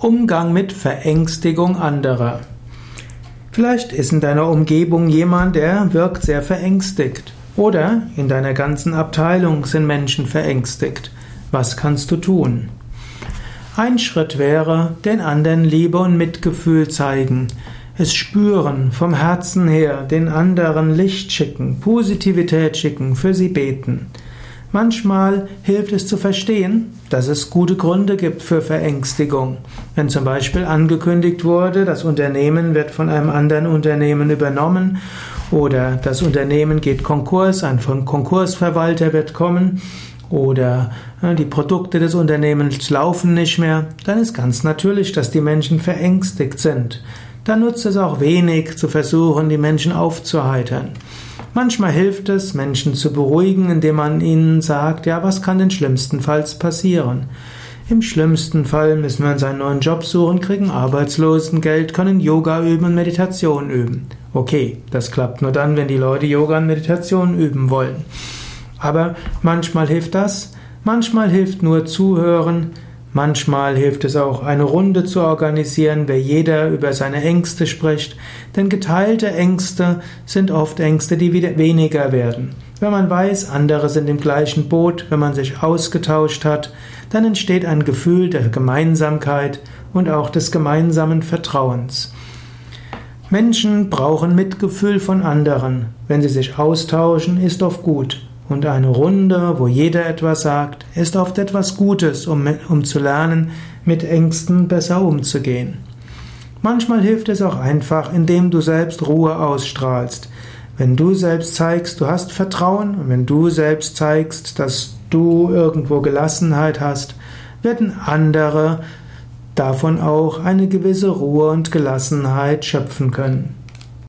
Umgang mit Verängstigung anderer. Vielleicht ist in deiner Umgebung jemand, der wirkt sehr verängstigt. Oder in deiner ganzen Abteilung sind Menschen verängstigt. Was kannst du tun? Ein Schritt wäre, den anderen Liebe und Mitgefühl zeigen, es spüren, vom Herzen her, den anderen Licht schicken, Positivität schicken, für sie beten. Manchmal hilft es zu verstehen, dass es gute Gründe gibt für Verängstigung. Wenn zum Beispiel angekündigt wurde, das Unternehmen wird von einem anderen Unternehmen übernommen oder das Unternehmen geht Konkurs, ein Konkursverwalter wird kommen oder äh, die Produkte des Unternehmens laufen nicht mehr, dann ist ganz natürlich, dass die Menschen verängstigt sind. Dann nutzt es auch wenig zu versuchen, die Menschen aufzuheitern. Manchmal hilft es, Menschen zu beruhigen, indem man ihnen sagt, ja, was kann denn schlimmstenfalls passieren? Im schlimmsten Fall müssen wir uns einen neuen Job suchen, kriegen Arbeitslosengeld, können Yoga üben und Meditation üben. Okay, das klappt nur dann, wenn die Leute Yoga und Meditation üben wollen. Aber manchmal hilft das, manchmal hilft nur zuhören, Manchmal hilft es auch, eine Runde zu organisieren, wer jeder über seine Ängste spricht, denn geteilte Ängste sind oft Ängste, die wieder weniger werden. Wenn man weiß, andere sind im gleichen Boot, wenn man sich ausgetauscht hat, dann entsteht ein Gefühl der Gemeinsamkeit und auch des gemeinsamen Vertrauens. Menschen brauchen Mitgefühl von anderen. Wenn sie sich austauschen, ist oft gut. Und eine Runde, wo jeder etwas sagt, ist oft etwas Gutes, um, um zu lernen, mit Ängsten besser umzugehen. Manchmal hilft es auch einfach, indem du selbst Ruhe ausstrahlst. Wenn du selbst zeigst, du hast Vertrauen und wenn du selbst zeigst, dass du irgendwo Gelassenheit hast, werden andere davon auch eine gewisse Ruhe und Gelassenheit schöpfen können.